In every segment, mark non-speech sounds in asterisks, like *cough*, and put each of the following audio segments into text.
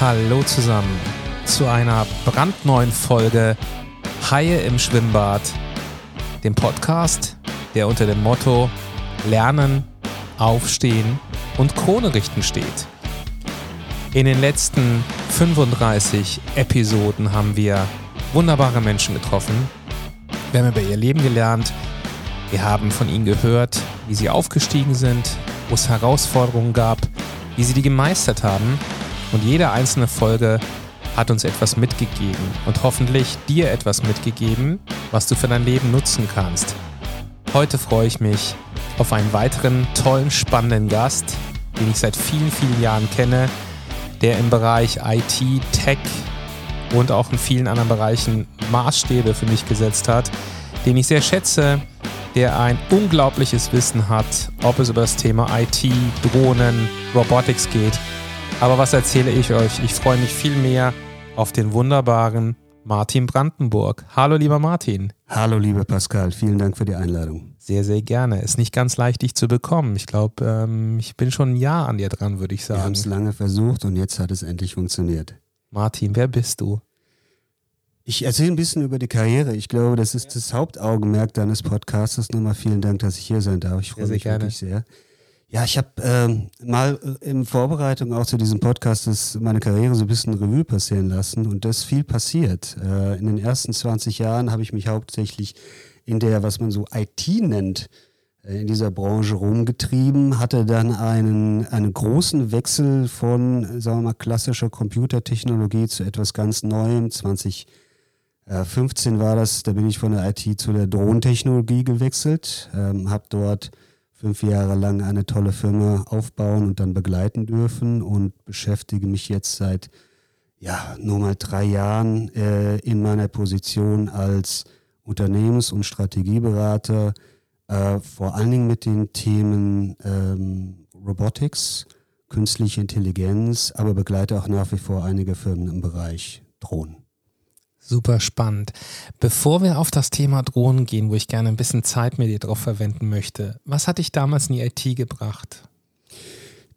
Hallo zusammen zu einer brandneuen Folge Haie im Schwimmbad, dem Podcast, der unter dem Motto Lernen, Aufstehen und Krone richten steht. In den letzten 35 Episoden haben wir wunderbare Menschen getroffen. Wir haben über ihr Leben gelernt. Wir haben von ihnen gehört, wie sie aufgestiegen sind, wo es Herausforderungen gab, wie sie die gemeistert haben. Und jede einzelne Folge hat uns etwas mitgegeben und hoffentlich dir etwas mitgegeben, was du für dein Leben nutzen kannst. Heute freue ich mich auf einen weiteren tollen, spannenden Gast, den ich seit vielen, vielen Jahren kenne, der im Bereich IT, Tech und auch in vielen anderen Bereichen Maßstäbe für mich gesetzt hat, den ich sehr schätze, der ein unglaubliches Wissen hat, ob es über das Thema IT, Drohnen, Robotics geht. Aber was erzähle ich euch? Ich freue mich viel mehr auf den wunderbaren Martin Brandenburg. Hallo, lieber Martin. Hallo, lieber Pascal. Vielen Dank für die Einladung. Sehr, sehr gerne. Ist nicht ganz leicht, dich zu bekommen. Ich glaube, ähm, ich bin schon ein Jahr an dir dran, würde ich sagen. Wir haben es lange versucht und jetzt hat es endlich funktioniert. Martin, wer bist du? Ich erzähle ein bisschen über die Karriere. Ich glaube, das ist das Hauptaugenmerk deines Podcasts. Nochmal vielen Dank, dass ich hier sein darf. Ich freue mich gerne. wirklich sehr. Ja, ich habe ähm, mal in Vorbereitung auch zu diesem Podcast das, meine Karriere so ein bisschen Revue passieren lassen und das viel passiert. Äh, in den ersten 20 Jahren habe ich mich hauptsächlich in der, was man so IT nennt, äh, in dieser Branche rumgetrieben, hatte dann einen, einen großen Wechsel von, sagen wir mal, klassischer Computertechnologie zu etwas ganz Neuem. 2015 war das, da bin ich von der IT zu der Drohnentechnologie gewechselt, ähm, habe dort fünf Jahre lang eine tolle Firma aufbauen und dann begleiten dürfen und beschäftige mich jetzt seit ja nur mal drei Jahren äh, in meiner Position als Unternehmens- und Strategieberater, äh, vor allen Dingen mit den Themen ähm, Robotics, künstliche Intelligenz, aber begleite auch nach wie vor einige Firmen im Bereich Drohnen. Super spannend. Bevor wir auf das Thema Drohnen gehen, wo ich gerne ein bisschen Zeit mit dir drauf verwenden möchte, was hat dich damals in die IT gebracht?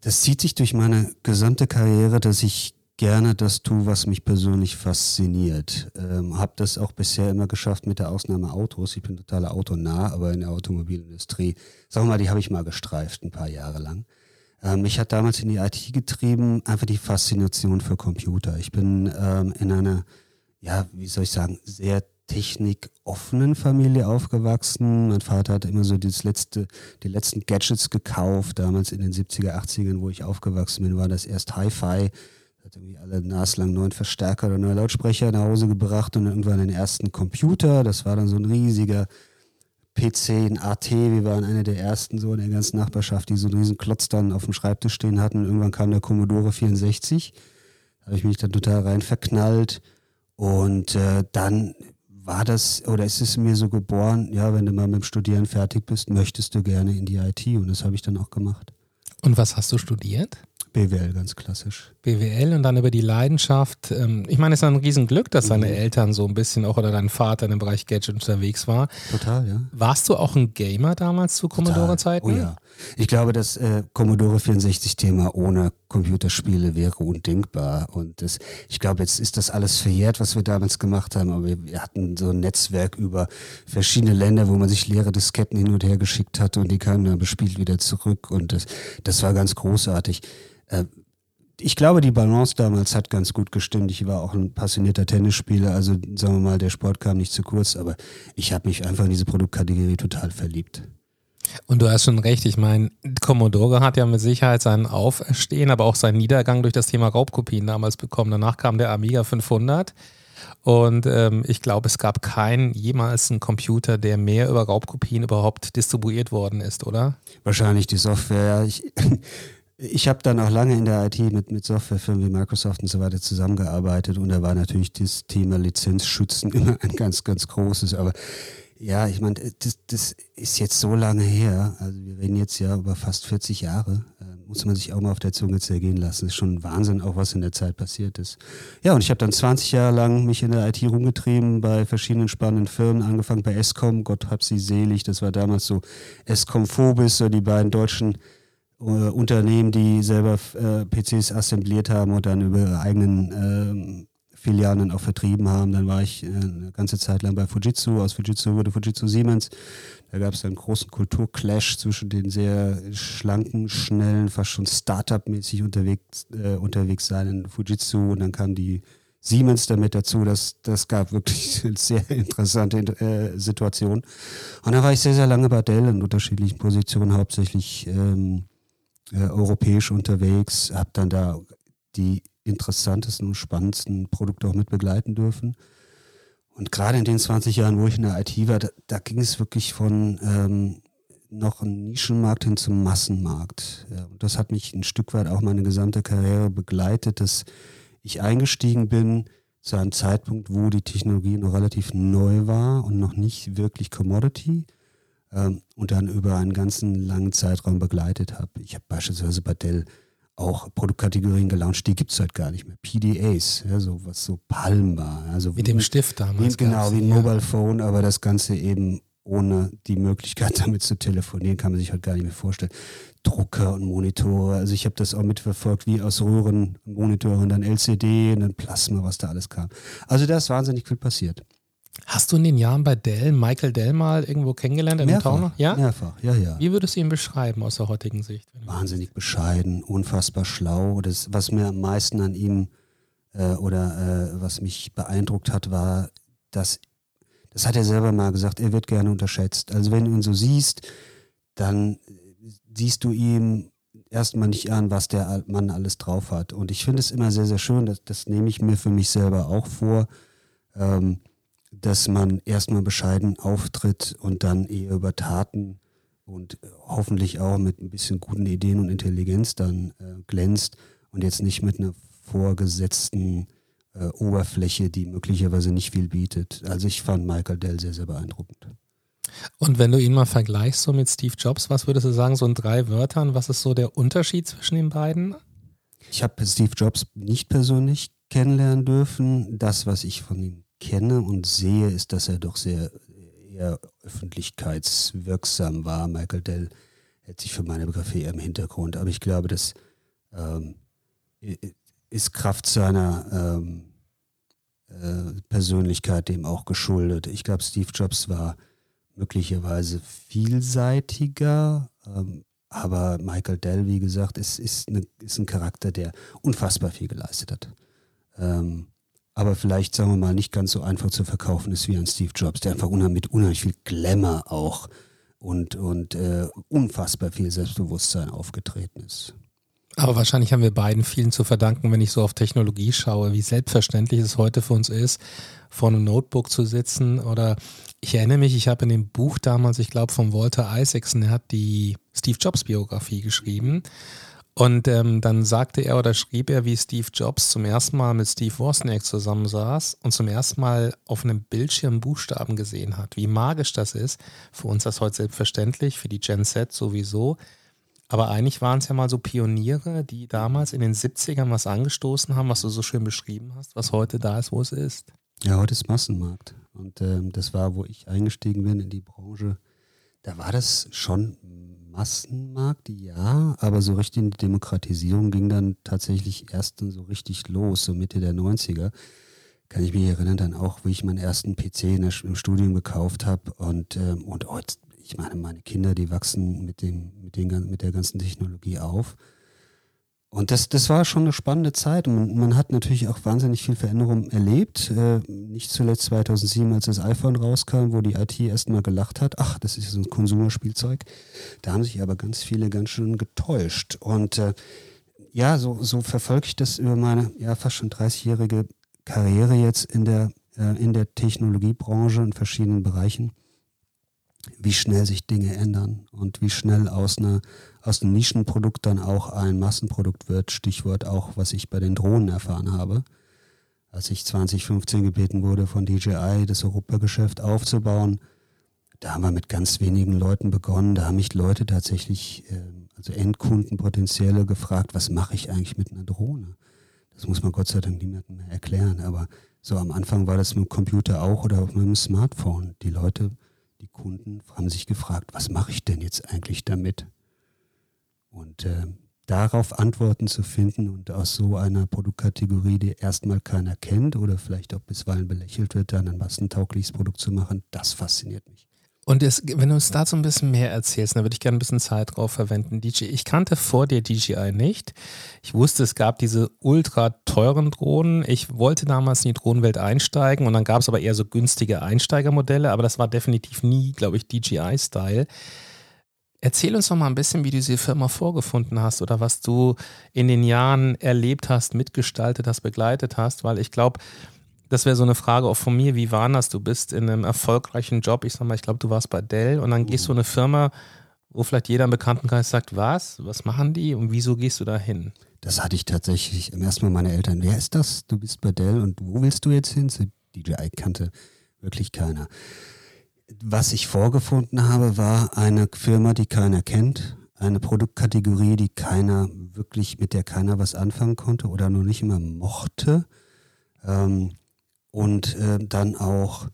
Das zieht sich durch meine gesamte Karriere, dass ich gerne das tue, was mich persönlich fasziniert. Ähm, habe das auch bisher immer geschafft mit der Ausnahme Autos. Ich bin total autonah, aber in der Automobilindustrie, sagen wir mal, die habe ich mal gestreift ein paar Jahre lang. Ähm, mich hat damals in die IT getrieben einfach die Faszination für Computer. Ich bin ähm, in einer ja, wie soll ich sagen, sehr technikoffenen Familie aufgewachsen. Mein Vater hat immer so das letzte, die letzten Gadgets gekauft. Damals in den 70er, 80ern, wo ich aufgewachsen bin, war das erst Hi-Fi. Hat irgendwie alle naslang neuen Verstärker oder neue Lautsprecher nach Hause gebracht und irgendwann den ersten Computer. Das war dann so ein riesiger PC, ein AT. Wir waren einer der ersten so in der ganzen Nachbarschaft, die so einen riesen Klotz dann auf dem Schreibtisch stehen hatten. Irgendwann kam der Commodore 64. Da habe ich mich dann total rein verknallt und äh, dann war das, oder ist es mir so geboren, ja, wenn du mal mit dem Studieren fertig bist, möchtest du gerne in die IT und das habe ich dann auch gemacht. Und was hast du studiert? BWL, ganz klassisch. BWL und dann über die Leidenschaft. Ähm, ich meine, es ist ein Riesenglück, dass deine mhm. Eltern so ein bisschen auch oder dein Vater im Bereich Gadget unterwegs war. Total, ja. Warst du auch ein Gamer damals zu Commodore-Zeiten? Oh ja. Ich glaube, das äh, Commodore 64-Thema ohne Computerspiele wäre undenkbar. Und das, ich glaube, jetzt ist das alles verjährt, was wir damals gemacht haben. Aber wir, wir hatten so ein Netzwerk über verschiedene Länder, wo man sich leere Disketten hin und her geschickt hatte und die kamen dann bespielt wieder zurück. Und das, das war ganz großartig. Äh, ich glaube, die Balance damals hat ganz gut gestimmt. Ich war auch ein passionierter Tennisspieler, also sagen wir mal, der Sport kam nicht zu kurz, aber ich habe mich einfach in diese Produktkategorie total verliebt. Und du hast schon recht, ich meine, Commodore hat ja mit Sicherheit seinen Auferstehen, aber auch seinen Niedergang durch das Thema Raubkopien damals bekommen. Danach kam der Amiga 500 und ähm, ich glaube, es gab keinen jemals einen Computer, der mehr über Raubkopien überhaupt distribuiert worden ist, oder? Wahrscheinlich die Software. Ich, *laughs* ich habe dann auch lange in der IT mit, mit Softwarefirmen wie Microsoft und so weiter zusammengearbeitet und da war natürlich das Thema Lizenzschützen *laughs* immer ein ganz, ganz großes. Aber ja, ich meine, das, das ist jetzt so lange her. Also wir reden jetzt ja über fast 40 Jahre. Äh, muss man sich auch mal auf der Zunge zergehen lassen. Das ist schon Wahnsinn, auch was in der Zeit passiert ist. Ja, und ich habe dann 20 Jahre lang mich in der IT rumgetrieben, bei verschiedenen spannenden Firmen, angefangen bei Escom, Gott hab sie selig. Das war damals so Escom Phobis, so die beiden deutschen äh, Unternehmen, die selber äh, PCs assembliert haben und dann über ihre eigenen Filialen auch vertrieben haben. Dann war ich äh, eine ganze Zeit lang bei Fujitsu. Aus Fujitsu wurde Fujitsu Siemens. Da gab es einen großen Kulturclash zwischen den sehr schlanken, schnellen, fast schon Startup-mäßig unterwegs, äh, unterwegs seinen Fujitsu und dann kam die Siemens damit dazu. Das, das gab wirklich *laughs* eine sehr interessante äh, Situation. Und da war ich sehr, sehr lange bei Dell in unterschiedlichen Positionen, hauptsächlich ähm, äh, europäisch unterwegs, habe dann da die interessantesten und spannendsten Produkte auch mit begleiten dürfen. Und gerade in den 20 Jahren, wo ich in der IT war, da, da ging es wirklich von ähm, noch ein Nischenmarkt hin zum Massenmarkt. Ja, und das hat mich ein Stück weit auch meine gesamte Karriere begleitet, dass ich eingestiegen bin zu einem Zeitpunkt, wo die Technologie noch relativ neu war und noch nicht wirklich Commodity ähm, und dann über einen ganzen langen Zeitraum begleitet habe. Ich habe beispielsweise bei Dell auch Produktkategorien gelauncht, die gibt es halt gar nicht mehr. PDAs, ja, so was so Palm war. Also Mit dem Stift damals. Wie, genau, wie ein ja. Mobile Phone, aber das Ganze eben ohne die Möglichkeit *laughs* damit zu telefonieren, kann man sich halt gar nicht mehr vorstellen. Drucker und Monitore, also ich habe das auch mitverfolgt, wie aus Röhren Monitoren, dann LCD und dann Plasma, was da alles kam. Also da ist wahnsinnig viel passiert. Hast du in den Jahren bei Dell, Michael Dell mal irgendwo kennengelernt in mehrfach, Taunus? Ja? Mehrfach, ja, ja. Wie würdest du ihn beschreiben aus der heutigen Sicht? Wahnsinnig bescheiden, unfassbar schlau. Das, was mir am meisten an ihm äh, oder äh, was mich beeindruckt hat, war, dass, das hat er selber mal gesagt, er wird gerne unterschätzt. Also wenn du ihn so siehst, dann siehst du ihm erstmal nicht an, was der Mann alles drauf hat. Und ich finde es immer sehr, sehr schön, das, das nehme ich mir für mich selber auch vor. Ähm, dass man erstmal bescheiden auftritt und dann eher über Taten und äh, hoffentlich auch mit ein bisschen guten Ideen und Intelligenz dann äh, glänzt und jetzt nicht mit einer vorgesetzten äh, Oberfläche, die möglicherweise nicht viel bietet. Also ich fand Michael Dell sehr, sehr beeindruckend. Und wenn du ihn mal vergleichst so mit Steve Jobs, was würdest du sagen, so in drei Wörtern, was ist so der Unterschied zwischen den beiden? Ich habe Steve Jobs nicht persönlich kennenlernen dürfen. Das, was ich von ihm kenne und sehe, ist, dass er doch sehr eher öffentlichkeitswirksam war. Michael Dell hält sich für meine Begriffe eher im Hintergrund, aber ich glaube, das ähm, ist Kraft seiner ähm, äh, Persönlichkeit dem auch geschuldet. Ich glaube, Steve Jobs war möglicherweise vielseitiger, ähm, aber Michael Dell, wie gesagt, ist, ist, eine, ist ein Charakter, der unfassbar viel geleistet hat. Ähm, aber vielleicht, sagen wir mal, nicht ganz so einfach zu verkaufen ist wie ein Steve Jobs, der einfach unheimlich, mit unheimlich viel Glamour auch und, und äh, unfassbar viel Selbstbewusstsein aufgetreten ist. Aber wahrscheinlich haben wir beiden vielen zu verdanken, wenn ich so auf Technologie schaue, wie selbstverständlich es heute für uns ist, vor einem Notebook zu sitzen. Oder ich erinnere mich, ich habe in dem Buch damals, ich glaube, von Walter Isaacson, er hat die Steve Jobs Biografie geschrieben. Und ähm, dann sagte er oder schrieb er, wie Steve Jobs zum ersten Mal mit Steve Wozniak zusammensaß und zum ersten Mal auf einem Bildschirm Buchstaben gesehen hat. Wie magisch das ist. Für uns das heute selbstverständlich, für die Gen Z sowieso. Aber eigentlich waren es ja mal so Pioniere, die damals in den 70ern was angestoßen haben, was du so schön beschrieben hast, was heute da ist, wo es ist. Ja, heute ist Massenmarkt. Und ähm, das war, wo ich eingestiegen bin in die Branche. Da war das schon Massenmarkt, ja, aber so richtig die Demokratisierung ging dann tatsächlich erst dann so richtig los, so Mitte der 90er. Kann ich mich erinnern dann auch, wie ich meinen ersten PC der, im Studium gekauft habe und, ähm, und heute, ich meine, meine Kinder, die wachsen mit, dem, mit, den, mit der ganzen Technologie auf. Und das, das war schon eine spannende Zeit. Und man, hat natürlich auch wahnsinnig viel Veränderung erlebt. Äh, nicht zuletzt 2007, als das iPhone rauskam, wo die IT erstmal gelacht hat. Ach, das ist so ein Konsumerspielzeug. Da haben sich aber ganz viele ganz schön getäuscht. Und äh, ja, so, so verfolge ich das über meine ja, fast schon 30-jährige Karriere jetzt in der, äh, in der Technologiebranche in verschiedenen Bereichen wie schnell sich Dinge ändern und wie schnell aus, einer, aus einem Nischenprodukt dann auch ein Massenprodukt wird. Stichwort auch, was ich bei den Drohnen erfahren habe. Als ich 2015 gebeten wurde, von DJI das Europageschäft aufzubauen, da haben wir mit ganz wenigen Leuten begonnen. Da haben mich Leute tatsächlich, ähm, also Endkunden potenzielle, gefragt, was mache ich eigentlich mit einer Drohne? Das muss man Gott sei Dank niemandem mehr erklären. Aber so am Anfang war das mit dem Computer auch oder mit dem Smartphone. Die Leute die Kunden haben sich gefragt, was mache ich denn jetzt eigentlich damit? Und äh, darauf Antworten zu finden und aus so einer Produktkategorie, die erstmal keiner kennt oder vielleicht auch bisweilen belächelt wird, dann ein massentaugliches Produkt zu machen, das fasziniert mich. Und es, wenn du uns dazu ein bisschen mehr erzählst, dann würde ich gerne ein bisschen Zeit drauf verwenden. DJ, ich kannte vor dir DJI nicht. Ich wusste, es gab diese ultra teuren Drohnen. Ich wollte damals in die Drohnenwelt einsteigen und dann gab es aber eher so günstige Einsteigermodelle, aber das war definitiv nie, glaube ich, DJI-Style. Erzähl uns doch mal ein bisschen, wie du diese Firma vorgefunden hast oder was du in den Jahren erlebt hast, mitgestaltet hast, begleitet hast, weil ich glaube, das wäre so eine Frage auch von mir, wie war das? Du bist in einem erfolgreichen Job, ich sag mal, ich glaube, du warst bei Dell und dann gehst du in eine Firma, wo vielleicht jeder im Bekanntenkreis sagt, was, was machen die und wieso gehst du da hin? Das hatte ich tatsächlich im ersten Mal meine Eltern. Wer ist das? Du bist bei Dell und wo willst du jetzt hin? DJI kannte wirklich keiner was ich vorgefunden habe, war eine Firma, die keiner kennt, eine Produktkategorie, die keiner wirklich, mit der keiner was anfangen konnte oder nur nicht immer mochte. Ähm, und äh, dann auch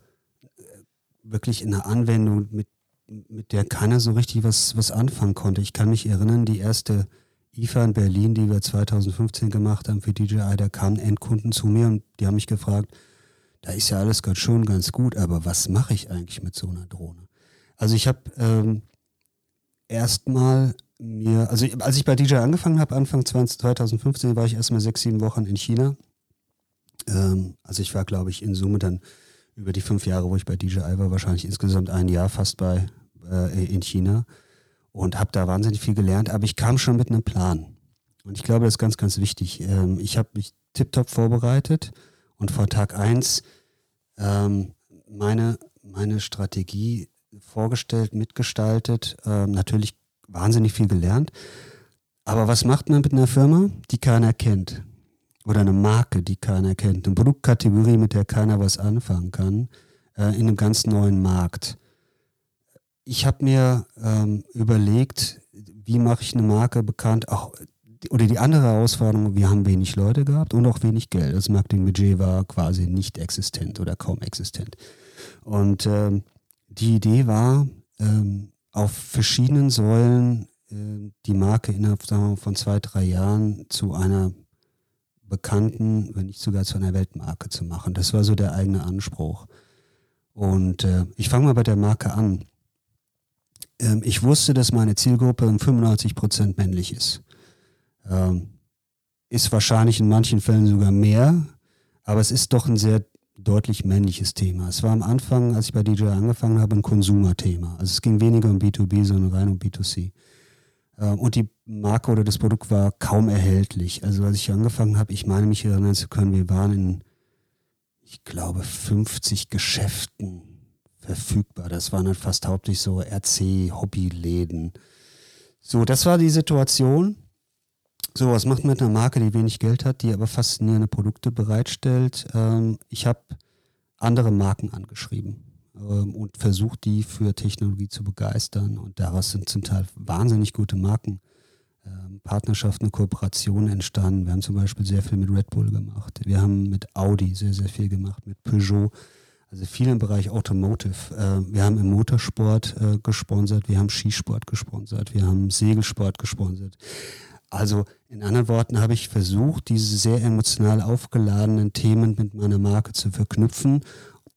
äh, wirklich in einer Anwendung, mit, mit der keiner so richtig was, was anfangen konnte. Ich kann mich erinnern, die erste IFA in Berlin, die wir 2015 gemacht haben für DJI, da kamen Endkunden zu mir und die haben mich gefragt, da ist ja alles gerade schon ganz gut, aber was mache ich eigentlich mit so einer Drohne? Also ich habe ähm, erstmal mir, also als ich bei DJ angefangen habe, Anfang 2015, war ich erstmal sechs, sieben Wochen in China. Ähm, also ich war, glaube ich, in Summe dann über die fünf Jahre, wo ich bei DJI war, wahrscheinlich insgesamt ein Jahr fast bei äh, in China und habe da wahnsinnig viel gelernt, aber ich kam schon mit einem Plan. Und ich glaube, das ist ganz, ganz wichtig. Ähm, ich habe mich tiptop vorbereitet und vor Tag 1 ähm, meine, meine Strategie vorgestellt, mitgestaltet, ähm, natürlich wahnsinnig viel gelernt. Aber was macht man mit einer Firma, die keiner kennt? Oder eine Marke, die keiner kennt? Eine Produktkategorie, mit der keiner was anfangen kann, äh, in einem ganz neuen Markt. Ich habe mir ähm, überlegt, wie mache ich eine Marke bekannt, auch oder die andere Herausforderung, wir haben wenig Leute gehabt und auch wenig Geld. Das Marketingbudget war quasi nicht existent oder kaum existent. Und ähm, die Idee war, ähm, auf verschiedenen Säulen äh, die Marke innerhalb wir, von zwei, drei Jahren zu einer bekannten, wenn nicht sogar zu einer Weltmarke zu machen. Das war so der eigene Anspruch. Und äh, ich fange mal bei der Marke an. Ähm, ich wusste, dass meine Zielgruppe 95 Prozent männlich ist. Ähm, ist wahrscheinlich in manchen Fällen sogar mehr, aber es ist doch ein sehr deutlich männliches Thema. Es war am Anfang, als ich bei DJ angefangen habe, ein Konsumerthema. Also es ging weniger um B2B, sondern rein um B2C. Ähm, und die Marke oder das Produkt war kaum erhältlich. Also als ich angefangen habe, ich meine mich erinnern zu können, wir waren in, ich glaube, 50 Geschäften verfügbar. Das waren dann fast hauptsächlich so RC-Hobbyläden. So, das war die Situation. So, was macht man mit einer Marke, die wenig Geld hat, die aber faszinierende Produkte bereitstellt? Ähm, ich habe andere Marken angeschrieben ähm, und versucht, die für Technologie zu begeistern. Und daraus sind zum Teil wahnsinnig gute Marken. Ähm, Partnerschaften, Kooperationen entstanden. Wir haben zum Beispiel sehr viel mit Red Bull gemacht. Wir haben mit Audi sehr, sehr viel gemacht, mit Peugeot. Also viel im Bereich Automotive. Äh, wir haben im Motorsport äh, gesponsert, wir haben Skisport gesponsert, wir haben Segelsport gesponsert. Also in anderen Worten habe ich versucht, diese sehr emotional aufgeladenen Themen mit meiner Marke zu verknüpfen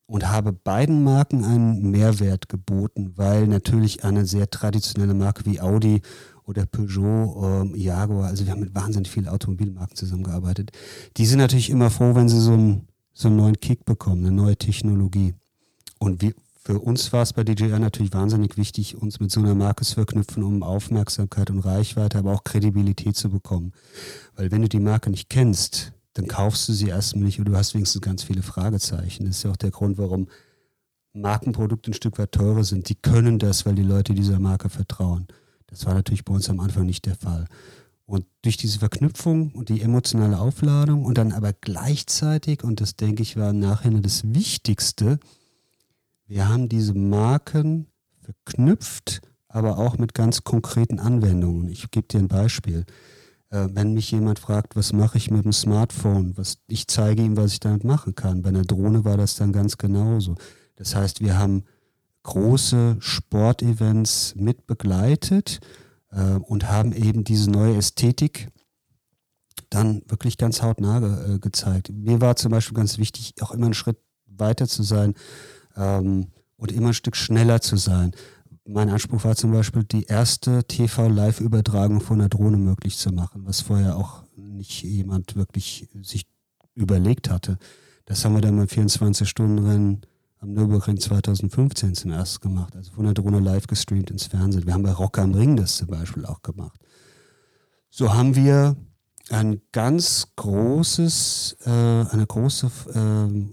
und habe beiden Marken einen Mehrwert geboten, weil natürlich eine sehr traditionelle Marke wie Audi oder Peugeot, äh, Jaguar, also wir haben mit wahnsinnig vielen Automobilmarken zusammengearbeitet, die sind natürlich immer froh, wenn sie so einen, so einen neuen Kick bekommen, eine neue Technologie. Und wir, für uns war es bei DJI natürlich wahnsinnig wichtig, uns mit so einer Marke zu verknüpfen, um Aufmerksamkeit und Reichweite, aber auch Kredibilität zu bekommen. Weil wenn du die Marke nicht kennst, dann kaufst du sie erstmal nicht und du hast wenigstens ganz viele Fragezeichen. Das ist ja auch der Grund, warum Markenprodukte ein Stück weit teurer sind. Die können das, weil die Leute dieser Marke vertrauen. Das war natürlich bei uns am Anfang nicht der Fall. Und durch diese Verknüpfung und die emotionale Aufladung und dann aber gleichzeitig, und das denke ich war im Nachhinein das Wichtigste, wir haben diese Marken verknüpft, aber auch mit ganz konkreten Anwendungen. Ich gebe dir ein Beispiel. Äh, wenn mich jemand fragt, was mache ich mit dem Smartphone, was, ich zeige ihm, was ich damit machen kann. Bei einer Drohne war das dann ganz genauso. Das heißt, wir haben große Sportevents mit begleitet, äh, und haben eben diese neue Ästhetik dann wirklich ganz hautnah ge, äh, gezeigt. Mir war zum Beispiel ganz wichtig, auch immer einen Schritt weiter zu sein ähm, und immer ein Stück schneller zu sein. Mein Anspruch war zum Beispiel, die erste TV-Live-Übertragung von der Drohne möglich zu machen, was vorher auch nicht jemand wirklich sich überlegt hatte. Das haben wir dann beim 24-Stunden-Rennen am Nürburgring 2015 zum ersten gemacht. Also von der Drohne live gestreamt ins Fernsehen. Wir haben bei Rock am Ring das zum Beispiel auch gemacht. So haben wir ein ganz großes, äh, eine große äh,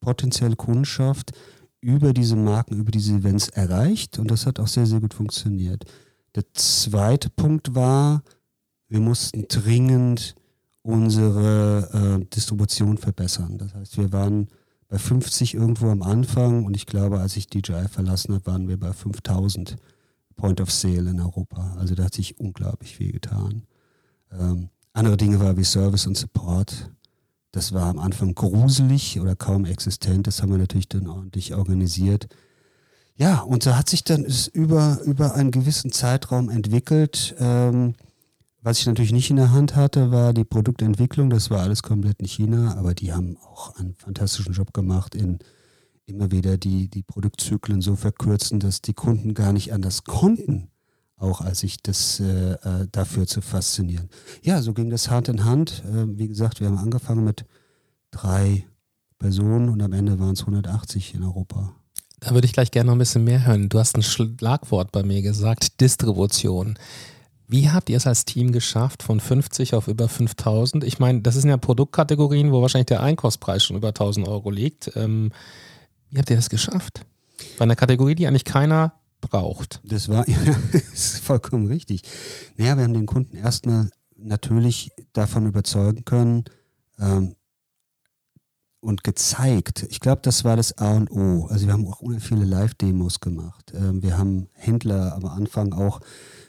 potenzielle Kundschaft über diese Marken, über diese Events erreicht und das hat auch sehr, sehr gut funktioniert. Der zweite Punkt war, wir mussten dringend unsere äh, Distribution verbessern. Das heißt, wir waren bei 50 irgendwo am Anfang und ich glaube, als ich DJI verlassen habe, waren wir bei 5000 Point of Sale in Europa. Also da hat sich unglaublich viel getan. Ähm, andere Dinge war wie Service und Support. Das war am Anfang gruselig oder kaum existent. Das haben wir natürlich dann ordentlich organisiert. Ja, und da hat sich dann über, über einen gewissen Zeitraum entwickelt. Ähm, was ich natürlich nicht in der Hand hatte, war die Produktentwicklung. Das war alles komplett in China, aber die haben auch einen fantastischen Job gemacht in immer wieder die, die Produktzyklen so verkürzen, dass die Kunden gar nicht anders konnten, auch als sich das äh, äh, dafür zu faszinieren. Ja, so ging das Hand in Hand. Äh, wie gesagt, wir haben angefangen mit drei Personen und am Ende waren es 180 in Europa. Da würde ich gleich gerne noch ein bisschen mehr hören. Du hast ein Schlagwort bei mir gesagt, Distribution. Wie habt ihr es als Team geschafft, von 50 auf über 5000? Ich meine, das sind ja Produktkategorien, wo wahrscheinlich der Einkaufspreis schon über 1000 Euro liegt. Ähm, wie habt ihr das geschafft? Bei einer Kategorie, die eigentlich keiner braucht. Das war *laughs* ja, ist vollkommen richtig. Naja, wir haben den Kunden erstmal natürlich davon überzeugen können ähm, und gezeigt. Ich glaube, das war das A und O. Also wir haben auch viele Live-Demos gemacht. Ähm, wir haben Händler am Anfang auch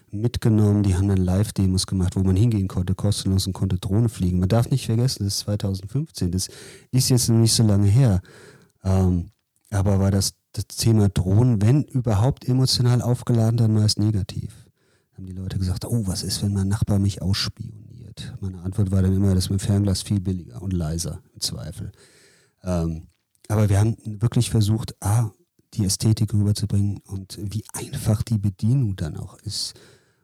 mitgenommen, die haben dann Live-Demos gemacht, wo man hingehen konnte, kostenlos und konnte Drohne fliegen. Man darf nicht vergessen, das ist 2015, das ist jetzt noch nicht so lange her. Ähm, aber war das das Thema Drohnen, wenn überhaupt emotional aufgeladen, dann meist negativ. Haben die Leute gesagt, oh, was ist, wenn mein Nachbar mich ausspioniert? Meine Antwort war dann immer, das ist mit dem Fernglas viel billiger und leiser, im Zweifel. Ähm, aber wir haben wirklich versucht, A, die Ästhetik rüberzubringen und wie einfach die Bedienung dann auch ist.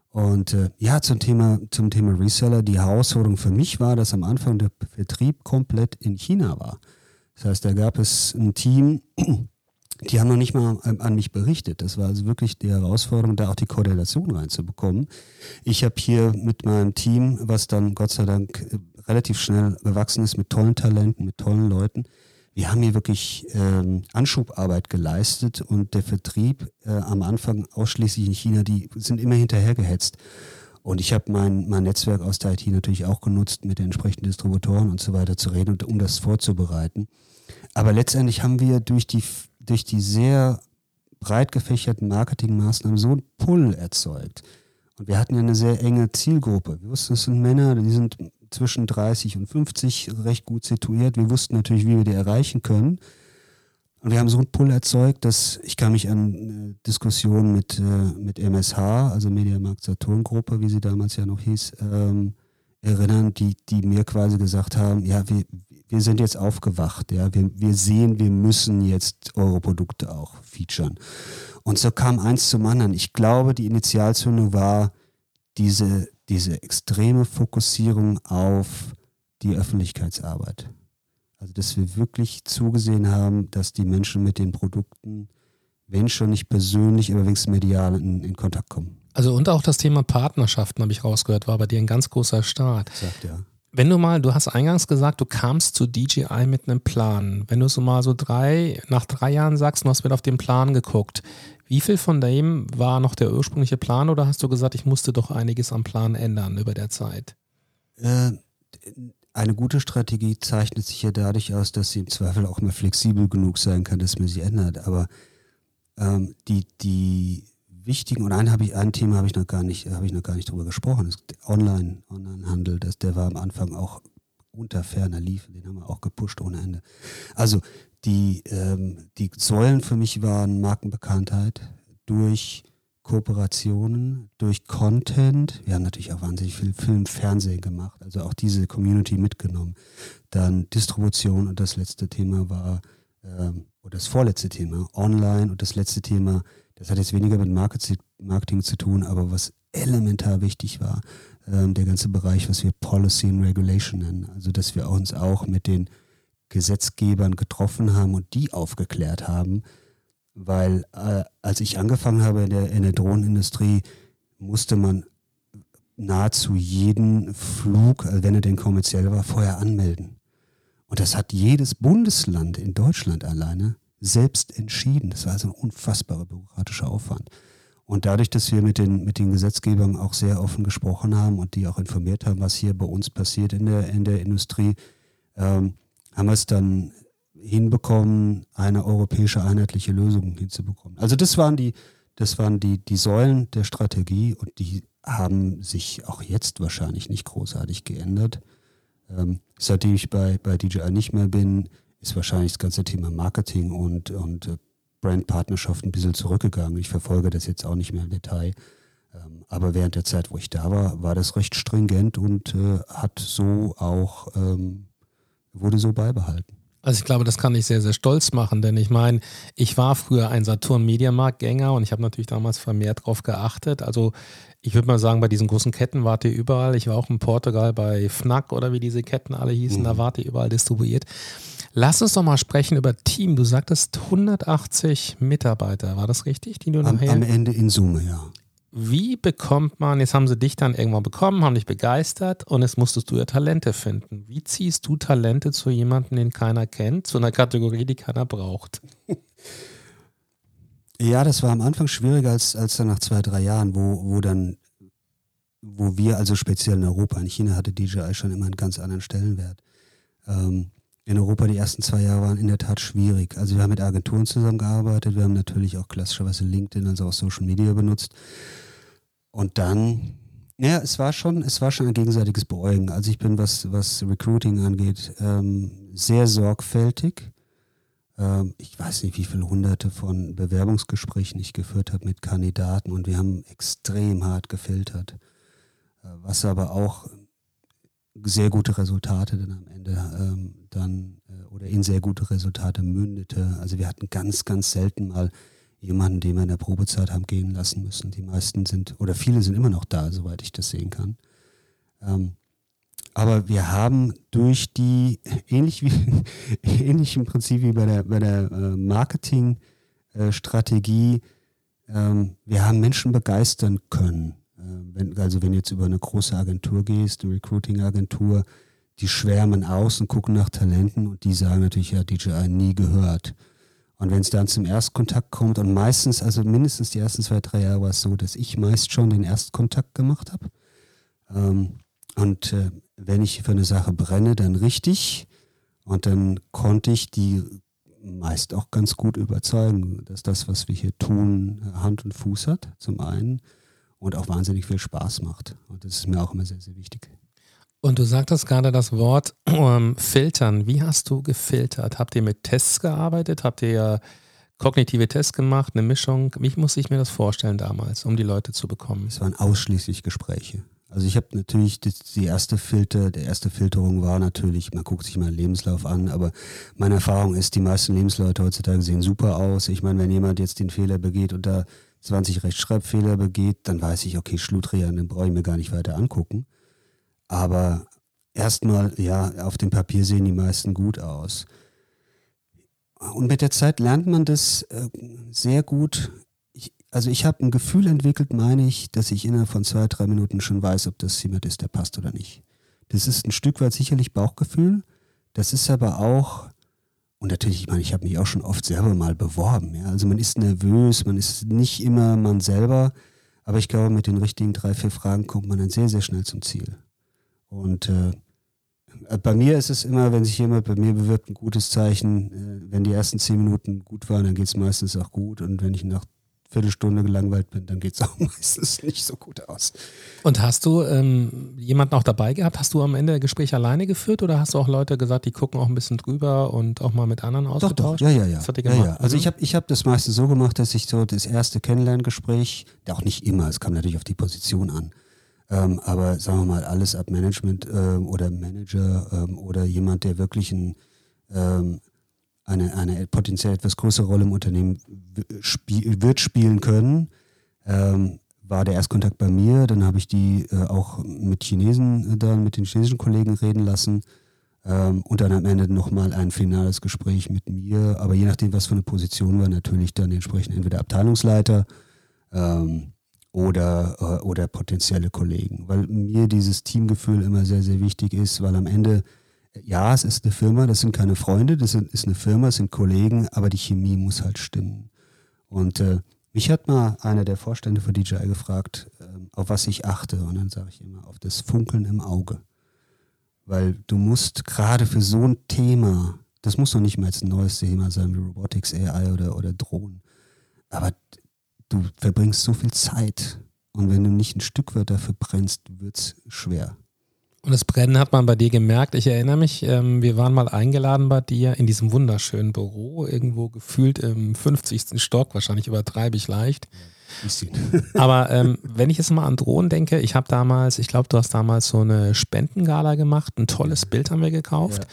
Und äh, ja, zum Thema, zum Thema Reseller, die Herausforderung für mich war, dass am Anfang der Vertrieb komplett in China war. Das heißt, da gab es ein Team, die haben noch nicht mal an mich berichtet. Das war also wirklich die Herausforderung, da auch die Korrelation reinzubekommen. Ich habe hier mit meinem Team, was dann Gott sei Dank äh, relativ schnell gewachsen ist, mit tollen Talenten, mit tollen Leuten, wir haben hier wirklich ähm, Anschubarbeit geleistet und der Vertrieb äh, am Anfang ausschließlich in China, die sind immer hinterhergehetzt. Und ich habe mein, mein Netzwerk aus der IT natürlich auch genutzt, mit den entsprechenden Distributoren und so weiter zu reden, und, um das vorzubereiten. Aber letztendlich haben wir durch die durch die sehr breit gefächerten Marketingmaßnahmen so einen Pull erzeugt. Und wir hatten ja eine sehr enge Zielgruppe. Wir wussten, es sind Männer, die sind zwischen 30 und 50 recht gut situiert. Wir wussten natürlich, wie wir die erreichen können. Und wir haben so einen Pull erzeugt, dass ich kann mich an Diskussionen mit, äh, mit MSH, also Mediamarkt Saturn Gruppe, wie sie damals ja noch hieß, ähm, erinnern, die, die mir quasi gesagt haben, ja, wir, wir sind jetzt aufgewacht, ja, wir, wir sehen, wir müssen jetzt eure Produkte auch featuren. Und so kam eins zum anderen. Ich glaube, die Initialzündung war diese, diese extreme Fokussierung auf die Öffentlichkeitsarbeit. Also, dass wir wirklich zugesehen haben, dass die Menschen mit den Produkten, wenn schon nicht persönlich, aber wenigstens medial in, in Kontakt kommen. Also und auch das Thema Partnerschaften, habe ich rausgehört, war bei dir ein ganz großer Start. Sagt, ja. Wenn du mal, du hast eingangs gesagt, du kamst zu DJI mit einem Plan. Wenn du so mal so drei, nach drei Jahren sagst, du hast mit auf den Plan geguckt, wie viel von dem war noch der ursprüngliche Plan oder hast du gesagt, ich musste doch einiges am Plan ändern über der Zeit? Äh, eine gute Strategie zeichnet sich ja dadurch aus, dass sie im Zweifel auch mal flexibel genug sein kann, dass man sie ändert. Aber ähm, die, die wichtigen, und ein, habe ich, ein Thema habe ich noch gar nicht, habe ich noch gar nicht drüber gesprochen, das Online, Online-Handel, das, der war am Anfang auch unter ferner Lief, den haben wir auch gepusht ohne Ende. Also die, ähm, die Säulen für mich waren Markenbekanntheit durch Kooperationen, durch Content. Wir haben natürlich auch wahnsinnig viel Film, Fernsehen gemacht, also auch diese Community mitgenommen. Dann Distribution und das letzte Thema war, ähm, oder das vorletzte Thema, Online und das letzte Thema, das hat jetzt weniger mit Marketing, zu tun, aber was elementar wichtig war, ähm, der ganze Bereich, was wir Policy and Regulation nennen. Also dass wir uns auch mit den Gesetzgebern getroffen haben und die aufgeklärt haben, weil äh, als ich angefangen habe in der, in der Drohnenindustrie, musste man nahezu jeden Flug, äh, wenn er denn kommerziell war, vorher anmelden. Und das hat jedes Bundesland in Deutschland alleine selbst entschieden. Das war also ein unfassbarer bürokratischer Aufwand. Und dadurch, dass wir mit den, mit den Gesetzgebern auch sehr offen gesprochen haben und die auch informiert haben, was hier bei uns passiert in der, in der Industrie, ähm, haben wir es dann hinbekommen, eine europäische einheitliche Lösung hinzubekommen. Also das waren die, das waren die, die Säulen der Strategie und die haben sich auch jetzt wahrscheinlich nicht großartig geändert. Ähm, seitdem ich bei, bei DJI nicht mehr bin, ist wahrscheinlich das ganze Thema Marketing und, und äh, Brandpartnerschaft ein bisschen zurückgegangen. Ich verfolge das jetzt auch nicht mehr im Detail. Ähm, aber während der Zeit, wo ich da war, war das recht stringent und äh, hat so auch, ähm, wurde so beibehalten. Also ich glaube, das kann ich sehr, sehr stolz machen, denn ich meine, ich war früher ein Saturn-Mediamarkt-Gänger und ich habe natürlich damals vermehrt darauf geachtet. Also ich würde mal sagen, bei diesen großen Ketten wart ihr überall. Ich war auch in Portugal bei Fnac oder wie diese Ketten alle hießen, mhm. da wart ihr überall distribuiert. Lass uns doch mal sprechen über Team. Du sagtest 180 Mitarbeiter, war das richtig, die du am, nachher? Am Ende in Summe, ja. Wie bekommt man, jetzt haben sie dich dann irgendwann bekommen, haben dich begeistert und jetzt musstest du ja Talente finden. Wie ziehst du Talente zu jemandem, den keiner kennt, zu einer Kategorie, die keiner braucht? Ja, das war am Anfang schwieriger als, als dann nach zwei, drei Jahren, wo, wo dann, wo wir also speziell in Europa, in China hatte DJI schon immer einen ganz anderen Stellenwert. Ähm, in Europa die ersten zwei Jahre waren in der Tat schwierig. Also wir haben mit Agenturen zusammengearbeitet, wir haben natürlich auch klassischerweise LinkedIn, also auch Social Media benutzt. Und dann, ja, es war schon, es war schon ein gegenseitiges Beäugen. Also ich bin, was, was Recruiting angeht, ähm, sehr sorgfältig. Ähm, ich weiß nicht, wie viele hunderte von Bewerbungsgesprächen ich geführt habe mit Kandidaten und wir haben extrem hart gefiltert. Äh, was aber auch sehr gute Resultate dann am Ende ähm, dann äh, oder in sehr gute Resultate mündete. Also wir hatten ganz, ganz selten mal jemanden, den wir in der Probezeit haben gehen lassen müssen. Die meisten sind, oder viele sind immer noch da, soweit ich das sehen kann. Ähm, aber wir haben durch die, ähnlich wie, *laughs* ähnlich im Prinzip wie bei der, bei der äh, Marketingstrategie, äh, ähm, wir haben Menschen begeistern können. Äh, wenn, also wenn jetzt über eine große Agentur gehst, eine Recruiting-Agentur, die schwärmen aus und gucken nach Talenten und die sagen natürlich, ja, DJI nie gehört. Und wenn es dann zum Erstkontakt kommt und meistens, also mindestens die ersten zwei, drei Jahre war es so, dass ich meist schon den Erstkontakt gemacht habe. Ähm, und äh, wenn ich für eine Sache brenne, dann richtig. Und dann konnte ich die meist auch ganz gut überzeugen, dass das, was wir hier tun, Hand und Fuß hat, zum einen, und auch wahnsinnig viel Spaß macht. Und das ist mir auch immer sehr, sehr wichtig. Und du sagtest gerade das Wort ähm, filtern. Wie hast du gefiltert? Habt ihr mit Tests gearbeitet? Habt ihr kognitive Tests gemacht, eine Mischung? Wie muss ich mir das vorstellen damals, um die Leute zu bekommen? Es waren ausschließlich Gespräche. Also ich habe natürlich die, die, erste Filter, der erste Filterung war natürlich, man guckt sich mal einen Lebenslauf an, aber meine Erfahrung ist, die meisten Lebensleute heutzutage sehen super aus. Ich meine, wenn jemand jetzt den Fehler begeht und da 20 Rechtschreibfehler begeht, dann weiß ich, okay, Schludrian, den brauche ich mir gar nicht weiter angucken. Aber erstmal, ja, auf dem Papier sehen die meisten gut aus. Und mit der Zeit lernt man das äh, sehr gut. Also ich habe ein Gefühl entwickelt, meine ich, dass ich innerhalb von zwei, drei Minuten schon weiß, ob das jemand ist, der passt oder nicht. Das ist ein Stück weit sicherlich Bauchgefühl. Das ist aber auch, und natürlich, ich meine, ich habe mich auch schon oft selber mal beworben. Ja? Also man ist nervös, man ist nicht immer man selber. Aber ich glaube, mit den richtigen drei, vier Fragen kommt man dann sehr, sehr schnell zum Ziel. Und äh, bei mir ist es immer, wenn sich jemand bei mir bewirbt, ein gutes Zeichen. Äh, wenn die ersten zehn Minuten gut waren, dann geht es meistens auch gut. Und wenn ich nach Viertelstunde gelangweilt bin, dann geht es *laughs* auch meistens nicht so gut aus. Und hast du ähm, jemanden auch dabei gehabt? Hast du am Ende Gespräch alleine geführt oder hast du auch Leute gesagt, die gucken auch ein bisschen drüber und auch mal mit anderen ausgetauscht? Doch, doch. ja, ja, ja. Das hat ja, ja. Also mhm. ich habe ich hab das meiste so gemacht, dass ich so das erste Kennenlerngespräch, auch nicht immer, es kam natürlich auf die Position an, ähm, aber sagen wir mal, alles ab Management ähm, oder Manager ähm, oder jemand, der wirklich ein, ähm, eine, eine potenziell etwas größere Rolle im Unternehmen spiel, wird spielen können, ähm, war der Erstkontakt bei mir. Dann habe ich die äh, auch mit Chinesen äh, dann, mit den chinesischen Kollegen reden lassen. Ähm, und dann am Ende nochmal ein finales Gespräch mit mir. Aber je nachdem, was für eine Position war, natürlich dann entsprechend entweder Abteilungsleiter ähm, oder, äh, oder potenzielle Kollegen. Weil mir dieses Teamgefühl immer sehr, sehr wichtig ist, weil am Ende, ja, es ist eine Firma, das sind keine Freunde, das ist eine Firma, es sind Kollegen, aber die Chemie muss halt stimmen. Und äh, mich hat mal einer der Vorstände für DJI gefragt, äh, auf was ich achte. Und dann sage ich immer, auf das Funkeln im Auge. Weil du musst gerade für so ein Thema, das muss noch nicht mal jetzt ein neues Thema sein wie Robotics, AI oder, oder Drohnen, aber du verbringst so viel Zeit und wenn du nicht ein Stück weit dafür brennst, wird es schwer. Und das Brennen hat man bei dir gemerkt. Ich erinnere mich, ähm, wir waren mal eingeladen bei dir in diesem wunderschönen Büro, irgendwo gefühlt im 50. Stock, wahrscheinlich übertreibe ich leicht. *laughs* Aber ähm, wenn ich jetzt mal an Drohnen denke, ich habe damals, ich glaube, du hast damals so eine Spendengala gemacht, ein tolles Bild haben wir gekauft. Ja.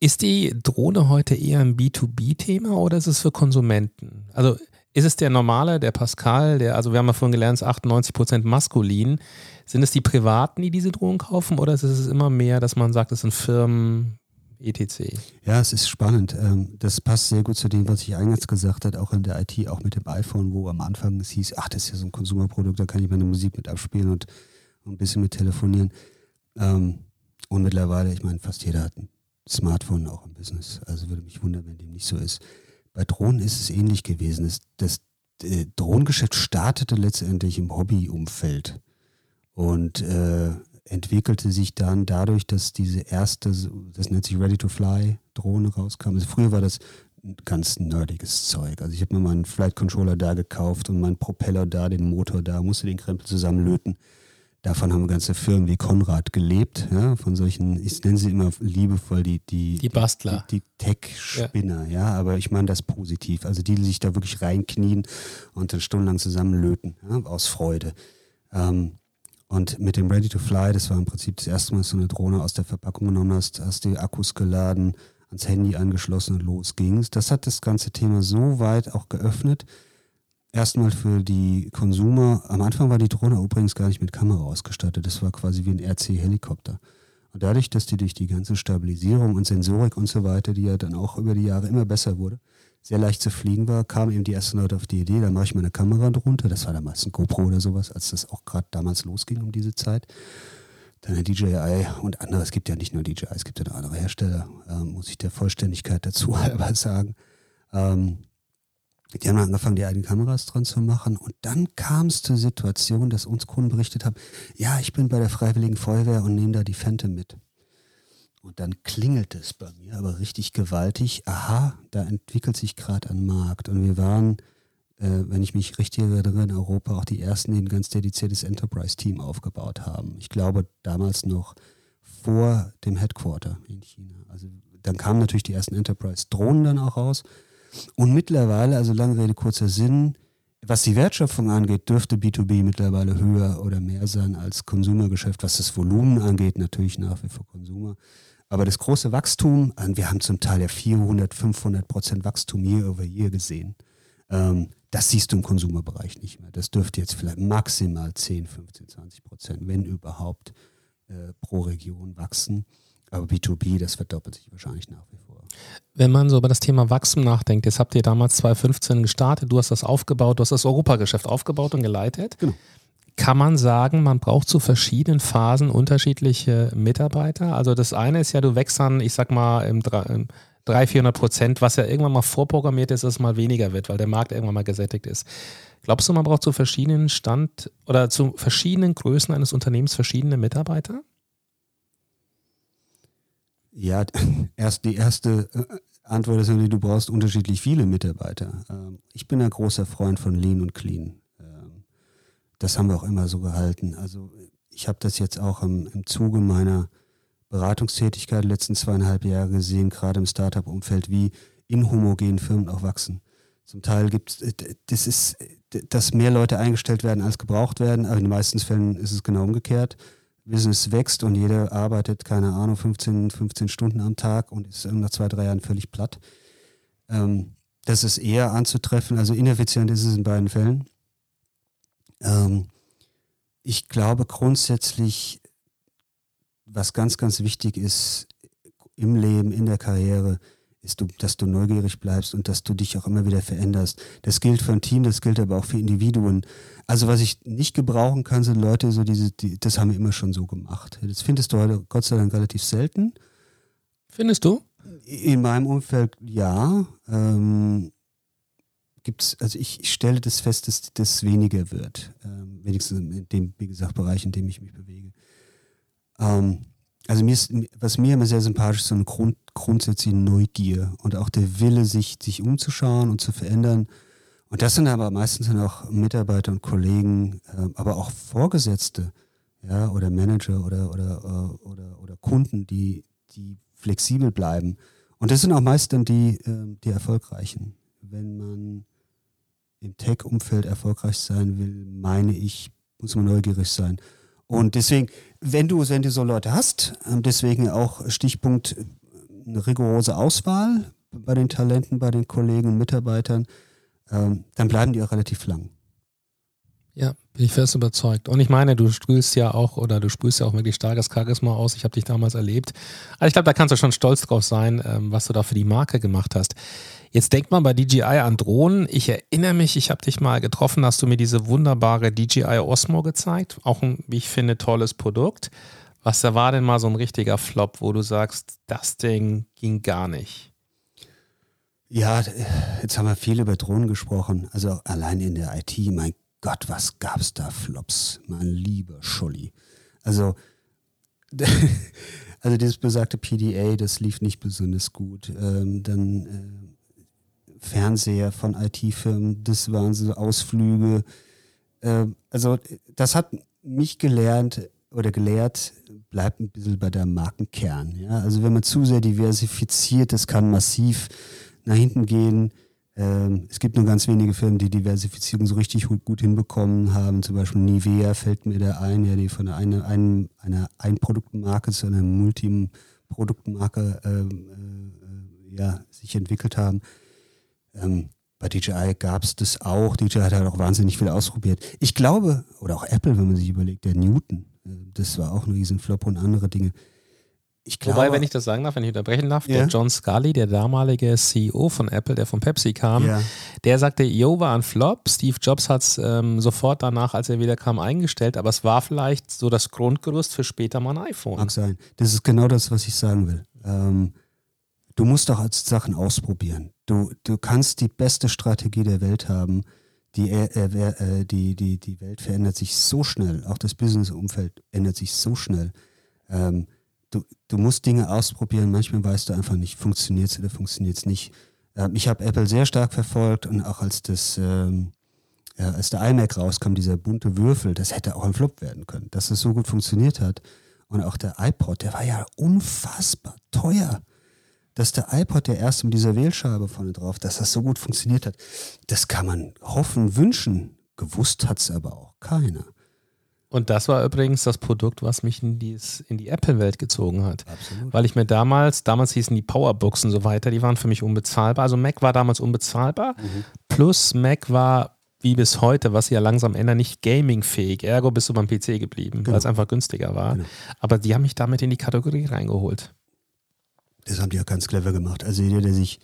Ist die Drohne heute eher ein B2B-Thema oder ist es für Konsumenten? Also ist es der normale, der Pascal, der, also wir haben ja vorhin gelernt, es ist 98 Prozent maskulin. Sind es die Privaten, die diese Drohnen kaufen oder ist es immer mehr, dass man sagt, es sind Firmen, etc. Ja, es ist spannend. Ähm, das passt sehr gut zu dem, was ich eingangs gesagt habe, auch in der IT, auch mit dem iPhone, wo am Anfang es hieß, ach, das ist ja so ein Konsumerprodukt, da kann ich meine Musik mit abspielen und ein bisschen mit telefonieren. Ähm, und mittlerweile, ich meine, fast jeder hat ein Smartphone auch im Business. Also würde mich wundern, wenn dem nicht so ist. Bei Drohnen ist es ähnlich gewesen. Das, das äh, Drohnengeschäft startete letztendlich im Hobbyumfeld und äh, entwickelte sich dann dadurch, dass diese erste, das nennt sich Ready-to-Fly-Drohne rauskam. Also früher war das ganz nerdiges Zeug. Also ich habe mir meinen Flight Controller da gekauft und meinen Propeller da, den Motor da, musste den Krempel zusammenlöten. Davon haben ganze Firmen wie Konrad gelebt, ja, von solchen, ich nenne sie immer liebevoll die, die, die Bastler. Die, die Tech-Spinner, ja. ja. aber ich meine das positiv. Also die, die sich da wirklich reinknien und dann stundenlang zusammenlöten, ja, aus Freude. Ähm, und mit dem Ready to Fly, das war im Prinzip das erste Mal, dass du eine Drohne aus der Verpackung genommen hast, hast die Akkus geladen, ans Handy angeschlossen und los ging's. Das hat das ganze Thema so weit auch geöffnet, erstmal für die Konsumer. Am Anfang war die Drohne übrigens gar nicht mit Kamera ausgestattet. Das war quasi wie ein RC-Helikopter. Und dadurch, dass die durch die ganze Stabilisierung und Sensorik und so weiter, die ja dann auch über die Jahre immer besser wurde, sehr leicht zu fliegen war, kamen eben die ersten Leute auf die Idee, da mache ich meine Kamera drunter. Das war damals ein GoPro oder sowas, als das auch gerade damals losging um diese Zeit. Dann ein DJI und andere. Es gibt ja nicht nur DJI, es gibt ja noch andere Hersteller, ähm, muss ich der Vollständigkeit dazu *laughs* halber sagen. Ähm, die haben angefangen, die eigenen Kameras dran zu machen. Und dann kam es zur Situation, dass uns Kunden berichtet haben, ja, ich bin bei der Freiwilligen Feuerwehr und nehme da die Phantom mit. Und dann klingelt es bei mir aber richtig gewaltig. Aha, da entwickelt sich gerade ein Markt. Und wir waren, äh, wenn ich mich richtig erinnere, in Europa auch die ersten, die ein ganz dediziertes Enterprise-Team aufgebaut haben. Ich glaube damals noch vor dem Headquarter in China. Also dann kamen natürlich die ersten Enterprise-Drohnen dann auch raus. Und mittlerweile, also lange Rede, kurzer Sinn, was die Wertschöpfung angeht, dürfte B2B mittlerweile höher oder mehr sein als Konsumergeschäft. Was das Volumen angeht, natürlich nach wie vor Konsumer. Aber das große Wachstum, äh, wir haben zum Teil ja 400, 500 Prozent Wachstum year over year gesehen. Ähm, das siehst du im Konsumerbereich nicht mehr. Das dürfte jetzt vielleicht maximal 10, 15, 20 Prozent, wenn überhaupt, äh, pro Region wachsen. Aber B2B, das verdoppelt sich wahrscheinlich nach wie vor. Wenn man so über das Thema Wachstum nachdenkt, jetzt habt ihr damals 2015 gestartet, du hast das aufgebaut, du hast das Europageschäft aufgebaut und geleitet. Genau. Kann man sagen, man braucht zu verschiedenen Phasen unterschiedliche Mitarbeiter? Also das eine ist ja, du wächst dann, ich sag mal, im 300, 400 Prozent, was ja irgendwann mal vorprogrammiert ist, dass es mal weniger wird, weil der Markt irgendwann mal gesättigt ist. Glaubst du, man braucht zu verschiedenen Stand oder zu verschiedenen Größen eines Unternehmens verschiedene Mitarbeiter? Ja, *laughs* erst die erste, äh, Antwort ist natürlich, du brauchst unterschiedlich viele Mitarbeiter. Ähm, ich bin ein großer Freund von Lean und Clean. Ähm, das haben wir auch immer so gehalten. Also ich habe das jetzt auch im, im Zuge meiner Beratungstätigkeit letzten zweieinhalb Jahre gesehen, gerade im Startup-Umfeld, wie inhomogene Firmen auch wachsen. Zum Teil gibt es, das ist, dass mehr Leute eingestellt werden, als gebraucht werden, aber in den meisten Fällen ist es genau umgekehrt. Business wächst und jeder arbeitet, keine Ahnung, 15, 15 Stunden am Tag und ist nach zwei, drei Jahren völlig platt. Ähm, das ist eher anzutreffen, also ineffizient ist es in beiden Fällen. Ähm, ich glaube grundsätzlich, was ganz, ganz wichtig ist im Leben, in der Karriere, ist, du, dass du neugierig bleibst und dass du dich auch immer wieder veränderst. Das gilt für ein Team, das gilt aber auch für Individuen. Also was ich nicht gebrauchen kann, sind Leute, so diese, die, das haben wir immer schon so gemacht. Das findest du heute Gott sei Dank relativ selten. Findest du? In meinem Umfeld ja. Ähm, gibt's, also ich, ich, stelle das fest, dass das weniger wird. Ähm, wenigstens in dem, wie gesagt, Bereich, in dem ich mich bewege. Ähm, also mir ist, was mir immer sehr sympathisch ist, so eine Grund, grundsätzliche Neugier und auch der Wille, sich, sich umzuschauen und zu verändern. Und das sind aber meistens dann auch Mitarbeiter und Kollegen, äh, aber auch Vorgesetzte, ja, oder Manager oder, oder, äh, oder, oder Kunden, die, die flexibel bleiben. Und das sind auch meist dann die, äh, die Erfolgreichen. Wenn man im Tech-Umfeld erfolgreich sein will, meine ich, muss man neugierig sein. Und deswegen, wenn du, wenn du so Leute hast, ähm, deswegen auch Stichpunkt äh, eine rigorose Auswahl bei den Talenten, bei den Kollegen und Mitarbeitern, ähm, dann bleiben die auch relativ lang. Ja, bin ich fest überzeugt. Und ich meine, du sprühst ja auch oder du sprühst ja auch wirklich starkes Charisma aus. Ich habe dich damals erlebt. Also ich glaube, da kannst du schon stolz drauf sein, ähm, was du da für die Marke gemacht hast. Jetzt denkt man bei DJI an Drohnen. Ich erinnere mich, ich habe dich mal getroffen, hast du mir diese wunderbare DJI Osmo gezeigt. Auch ein, wie ich finde, tolles Produkt. Was da war denn mal so ein richtiger Flop, wo du sagst, das Ding ging gar nicht? Ja, jetzt haben wir viel über Drohnen gesprochen. Also allein in der IT, mein Gott, was gab es da Flops, mein lieber Scholli. Also, *laughs* also dieses besagte PDA, das lief nicht besonders gut. Ähm, dann äh, Fernseher von IT-Firmen, das waren so Ausflüge. Äh, also das hat mich gelernt oder gelehrt, bleibt ein bisschen bei der Markenkern. Ja? Also wenn man zu sehr diversifiziert, das kann massiv nach hinten gehen. Ähm, es gibt nur ganz wenige Firmen, die Diversifizierung so richtig gut, hinbekommen haben. Zum Beispiel Nivea fällt mir da ein, die von einer, einer, einer Einproduktmarke zu einer Multiproduktmarke ähm, äh, ja, sich entwickelt haben. Ähm, bei DJI gab es das auch. DJI hat halt auch wahnsinnig viel ausprobiert. Ich glaube, oder auch Apple, wenn man sich überlegt, der Newton, äh, das war auch ein Riesenflop und andere Dinge. Ich glaube, Wobei, wenn ich das sagen darf, wenn ich unterbrechen darf, yeah. der John Scully, der damalige CEO von Apple, der von Pepsi kam, yeah. der sagte, yo, war ein Flop. Steve Jobs hat es ähm, sofort danach, als er wieder kam, eingestellt, aber es war vielleicht so das Grundgerüst für später mal ein iPhone. Mag sein. Das ist genau das, was ich sagen will. Ähm, du musst doch Sachen ausprobieren. Du, du kannst die beste Strategie der Welt haben. Die, äh, äh, die, die, die Welt verändert sich so schnell, auch das Business-Umfeld ändert sich so schnell. Ähm, du, du musst Dinge ausprobieren, manchmal weißt du einfach nicht, funktioniert es oder funktioniert es nicht. Ähm, ich habe Apple sehr stark verfolgt und auch als das ähm, ja, als der iMac rauskam, dieser bunte Würfel, das hätte auch ein Flop werden können, dass es so gut funktioniert hat. Und auch der iPod, der war ja unfassbar teuer dass der iPod, der erste mit dieser Wählscheibe vorne drauf, dass das so gut funktioniert hat, das kann man hoffen, wünschen. Gewusst hat es aber auch keiner. Und das war übrigens das Produkt, was mich in, dies, in die Apple-Welt gezogen hat. Absolut. Weil ich mir damals, damals hießen die Powerbooks und so weiter, die waren für mich unbezahlbar. Also Mac war damals unbezahlbar. Mhm. Plus Mac war wie bis heute, was sie ja langsam ändern, nicht gamingfähig. Ergo bist du beim PC geblieben, genau. weil es einfach günstiger war. Genau. Aber die haben mich damit in die Kategorie reingeholt. Das haben die ja ganz clever gemacht. Also jeder, der sich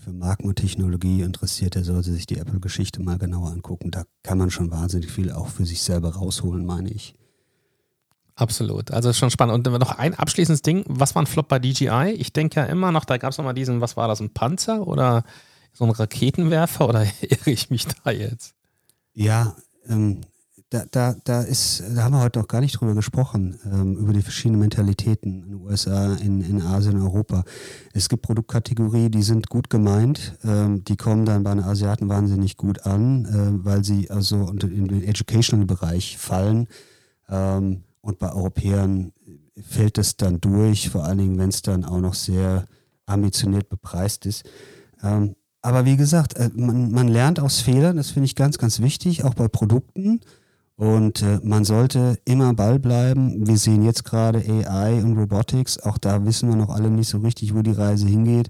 für Marken und Technologie interessiert, der sollte sich die Apple-Geschichte mal genauer angucken. Da kann man schon wahnsinnig viel auch für sich selber rausholen, meine ich. Absolut. Also schon spannend. Und noch ein abschließendes Ding. Was war ein Flop bei DJI? Ich denke ja immer noch, da gab es noch mal diesen, was war das, ein Panzer oder so ein Raketenwerfer *laughs* oder irre ich mich da jetzt? Ja, ähm, da, da, da ist, da haben wir heute noch gar nicht drüber gesprochen, ähm, über die verschiedenen Mentalitäten in den USA, in, in Asien, Europa. Es gibt Produktkategorien, die sind gut gemeint, ähm, die kommen dann bei den Asiaten wahnsinnig gut an, äh, weil sie also in den Educational-Bereich fallen. Ähm, und bei Europäern fällt es dann durch, vor allen Dingen, wenn es dann auch noch sehr ambitioniert bepreist ist. Ähm, aber wie gesagt, äh, man, man lernt aus Fehlern, das finde ich ganz, ganz wichtig, auch bei Produkten. Und äh, man sollte immer Ball bleiben. Wir sehen jetzt gerade AI und Robotics. Auch da wissen wir noch alle nicht so richtig, wo die Reise hingeht.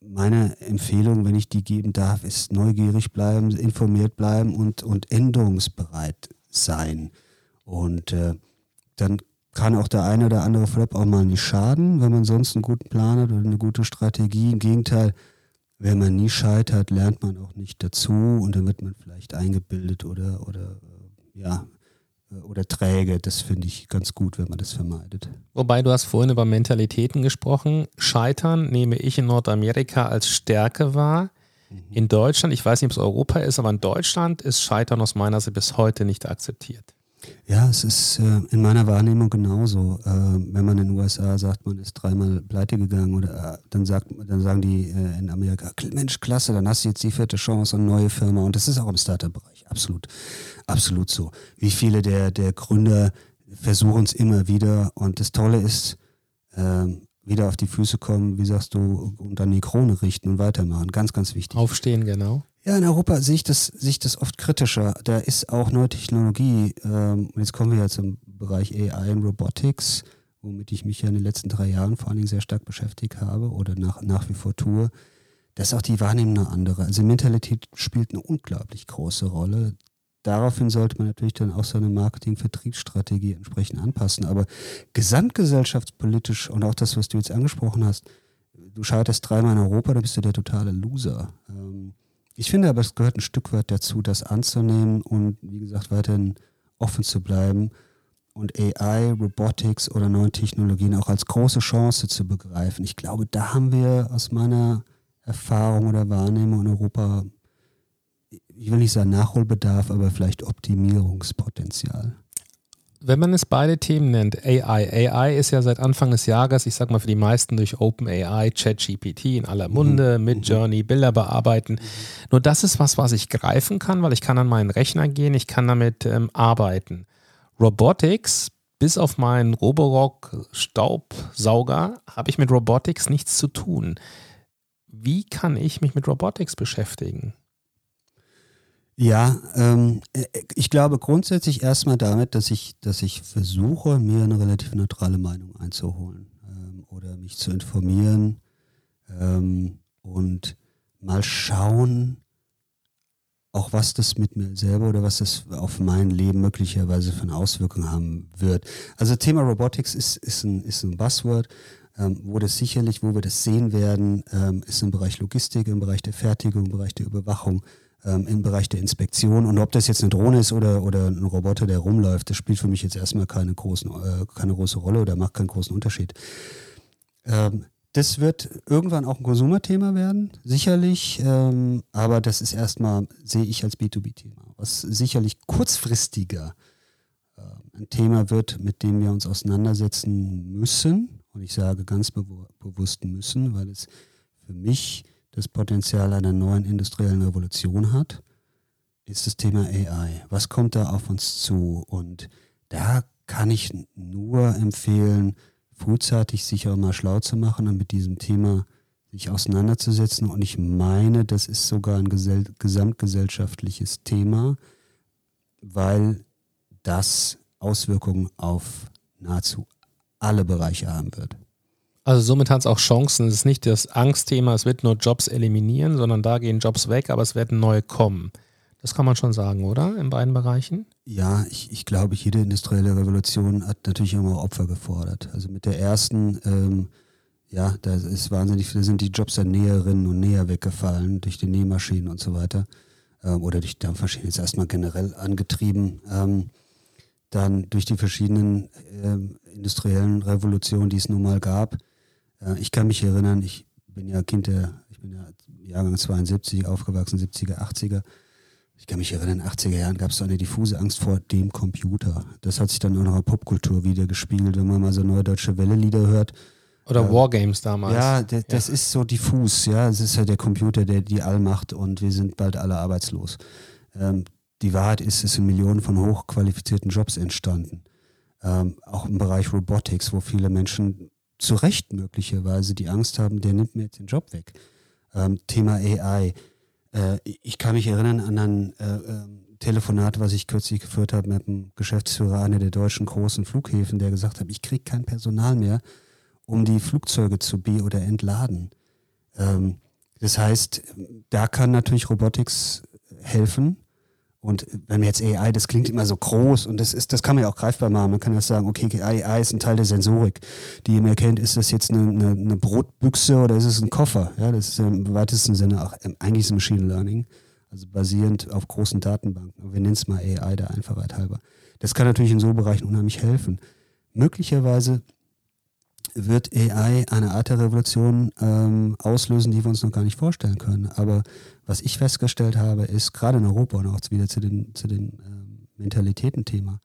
Meine Empfehlung, wenn ich die geben darf, ist neugierig bleiben, informiert bleiben und, und änderungsbereit sein. Und äh, dann kann auch der eine oder andere Flop auch mal nicht schaden, wenn man sonst einen guten Plan hat oder eine gute Strategie. Im Gegenteil, wenn man nie scheitert, lernt man auch nicht dazu und dann wird man vielleicht eingebildet oder, oder ja, äh, oder träge. Das finde ich ganz gut, wenn man das vermeidet. Wobei du hast vorhin über Mentalitäten gesprochen. Scheitern nehme ich in Nordamerika als Stärke wahr. Mhm. In Deutschland, ich weiß nicht, ob es Europa ist, aber in Deutschland ist Scheitern aus meiner Sicht bis heute nicht akzeptiert. Ja, es ist äh, in meiner Wahrnehmung genauso. Äh, wenn man in den USA sagt, man ist dreimal pleite gegangen oder äh, dann sagt, dann sagen die äh, in Amerika, Mensch, klasse, dann hast du jetzt die vierte Chance und neue Firma. Und das ist auch im Startup-Bereich absolut, absolut so. Wie viele der, der Gründer versuchen es immer wieder und das Tolle ist, ähm, wieder auf die Füße kommen, wie sagst du, und dann die Krone richten und weitermachen. Ganz, ganz wichtig. Aufstehen, genau. Ja, in Europa sehe ich das, sehe ich das oft kritischer. Da ist auch neue Technologie, ähm, jetzt kommen wir ja zum Bereich AI und Robotics, womit ich mich ja in den letzten drei Jahren vor allen Dingen sehr stark beschäftigt habe oder nach, nach wie vor tue. Da ist auch die Wahrnehmung eine andere. Also Mentalität spielt eine unglaublich große Rolle. Daraufhin sollte man natürlich dann auch seine Marketing-Vertriebsstrategie entsprechend anpassen. Aber gesamtgesellschaftspolitisch und auch das, was du jetzt angesprochen hast, du scheiterst dreimal in Europa, da bist du der totale Loser. Ähm, ich finde aber, es gehört ein Stück weit dazu, das anzunehmen und wie gesagt weiterhin offen zu bleiben und AI, Robotics oder neue Technologien auch als große Chance zu begreifen. Ich glaube, da haben wir aus meiner Erfahrung oder Wahrnehmung in Europa, ich will nicht sagen Nachholbedarf, aber vielleicht Optimierungspotenzial wenn man es beide Themen nennt, AI. AI ist ja seit Anfang des Jahres, ich sag mal für die meisten durch OpenAI, ChatGPT in aller Munde, mhm. Midjourney, mhm. Bilder bearbeiten. Nur das ist was, was ich greifen kann, weil ich kann an meinen Rechner gehen, ich kann damit ähm, arbeiten. Robotics, bis auf meinen Roborock Staubsauger, habe ich mit Robotics nichts zu tun. Wie kann ich mich mit Robotics beschäftigen? Ja, ähm, äh, ich glaube grundsätzlich erstmal damit, dass ich, dass ich versuche, mir eine relativ neutrale Meinung einzuholen ähm, oder mich zu informieren ähm, und mal schauen, auch was das mit mir selber oder was das auf mein Leben möglicherweise für eine Auswirkung haben wird. Also Thema Robotics ist, ist, ein, ist ein Buzzword. Ähm, wo das sicherlich, wo wir das sehen werden, ähm, ist im Bereich Logistik, im Bereich der Fertigung, im Bereich der Überwachung, ähm, im Bereich der Inspektion. Und ob das jetzt eine Drohne ist oder, oder ein Roboter, der rumläuft, das spielt für mich jetzt erstmal keine, großen, äh, keine große Rolle oder macht keinen großen Unterschied. Ähm, das wird irgendwann auch ein Konsumerthema werden, sicherlich, ähm, aber das ist erstmal, sehe ich als B2B-Thema, was sicherlich kurzfristiger äh, ein Thema wird, mit dem wir uns auseinandersetzen müssen. Und ich sage ganz be bewusst müssen, weil es für mich das Potenzial einer neuen industriellen Revolution hat, ist das Thema AI. Was kommt da auf uns zu? Und da kann ich nur empfehlen, frühzeitig sich auch mal schlau zu machen und mit diesem Thema sich auseinanderzusetzen. Und ich meine, das ist sogar ein gesamtgesellschaftliches Thema, weil das Auswirkungen auf nahezu alle Bereiche haben wird. Also somit hat es auch Chancen. Es ist nicht das Angstthema, es wird nur Jobs eliminieren, sondern da gehen Jobs weg, aber es werden neue kommen. Das kann man schon sagen, oder? In beiden Bereichen? Ja, ich, ich glaube, jede industrielle Revolution hat natürlich immer Opfer gefordert. Also mit der ersten, ähm, ja, da ist wahnsinnig, da sind die Jobs der Näherinnen und Näher weggefallen durch die Nähmaschinen und so weiter. Ähm, oder durch Dampfmaschinen jetzt erstmal generell angetrieben. Ähm, dann durch die verschiedenen ähm, industriellen Revolutionen, die es nun mal gab, äh, ich kann mich erinnern, ich bin ja Kind der, ich bin ja Jahrgang 72, aufgewachsen 70er, 80er. ich kann mich erinnern, in den 80er Jahren gab es so eine diffuse Angst vor dem Computer. Das hat sich dann auch noch in der Popkultur wieder gespiegelt, wenn man mal so neue deutsche Welle-Lieder hört. Oder äh, Wargames damals. Ja, das ja. ist so diffus, ja. Es ist ja der Computer, der die Allmacht und wir sind bald alle arbeitslos. Ähm, die Wahrheit ist, es sind Millionen von hochqualifizierten Jobs entstanden. Ähm, auch im Bereich Robotics, wo viele Menschen zu Recht möglicherweise die Angst haben, der nimmt mir jetzt den Job weg. Ähm, Thema AI. Äh, ich kann mich erinnern an ein äh, äh, Telefonat, was ich kürzlich geführt habe mit dem Geschäftsführer einer der deutschen großen Flughäfen, der gesagt hat, ich kriege kein Personal mehr, um die Flugzeuge zu be- oder entladen. Ähm, das heißt, da kann natürlich Robotics helfen. Und wenn wir jetzt AI, das klingt immer so groß und das ist, das kann man ja auch greifbar machen. Man kann ja sagen, okay, AI ist ein Teil der Sensorik, die man erkennt, ist das jetzt eine, eine, eine, Brotbüchse oder ist es ein Koffer? Ja, das ist im weitesten Sinne auch eigentlich ist Machine Learning, also basierend auf großen Datenbanken. Wir nennen es mal AI der Einfachheit halber. Das kann natürlich in so Bereichen unheimlich helfen. Möglicherweise wird AI eine Art der Revolution ähm, auslösen, die wir uns noch gar nicht vorstellen können. Aber was ich festgestellt habe, ist gerade in Europa und auch wieder zu dem, zu dem ähm, Mentalitätenthema,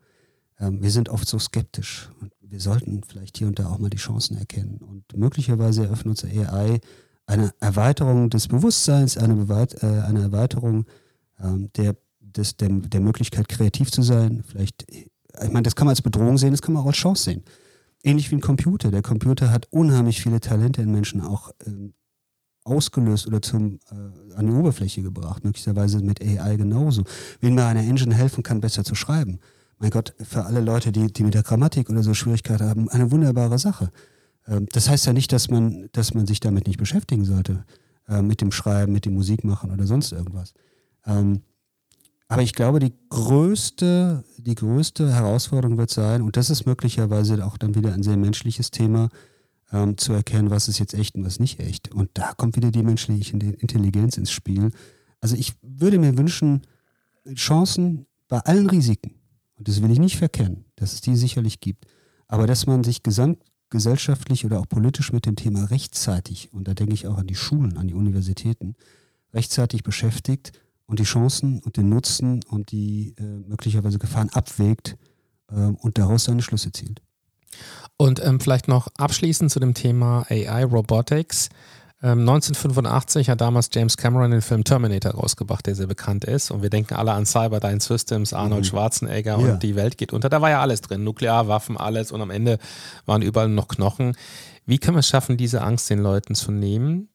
ähm, wir sind oft so skeptisch und wir sollten vielleicht hier und da auch mal die Chancen erkennen. Und möglicherweise eröffnet uns AI eine Erweiterung des Bewusstseins, eine, Beweit äh, eine Erweiterung ähm, der, des, der, der Möglichkeit, kreativ zu sein. Vielleicht, ich meine, das kann man als Bedrohung sehen, das kann man auch als Chance sehen ähnlich wie ein Computer. Der Computer hat unheimlich viele Talente in Menschen auch ähm, ausgelöst oder zum, äh, an die Oberfläche gebracht, möglicherweise mit AI genauso. Wenn mir eine Engine helfen kann, besser zu schreiben. Mein Gott, für alle Leute, die, die mit der Grammatik oder so Schwierigkeiten haben, eine wunderbare Sache. Ähm, das heißt ja nicht, dass man, dass man sich damit nicht beschäftigen sollte, äh, mit dem Schreiben, mit dem Musikmachen oder sonst irgendwas. Ähm, aber ich glaube, die größte, die größte Herausforderung wird sein, und das ist möglicherweise auch dann wieder ein sehr menschliches Thema, ähm, zu erkennen, was ist jetzt echt und was nicht echt. Und da kommt wieder die menschliche Intelligenz ins Spiel. Also ich würde mir wünschen, Chancen bei allen Risiken, und das will ich nicht verkennen, dass es die sicherlich gibt, aber dass man sich gesamtgesellschaftlich oder auch politisch mit dem Thema rechtzeitig, und da denke ich auch an die Schulen, an die Universitäten, rechtzeitig beschäftigt und die Chancen und den Nutzen und die äh, möglicherweise Gefahren abwägt äh, und daraus seine Schlüsse zieht. Und ähm, vielleicht noch abschließend zu dem Thema AI Robotics. Ähm, 1985 hat damals James Cameron den Film Terminator rausgebracht, der sehr bekannt ist. Und wir denken alle an Cyberdyne Systems, Arnold mhm. Schwarzenegger ja. und die Welt geht unter. Da war ja alles drin, Nuklearwaffen, alles. Und am Ende waren überall noch Knochen. Wie können wir es schaffen, diese Angst den Leuten zu nehmen?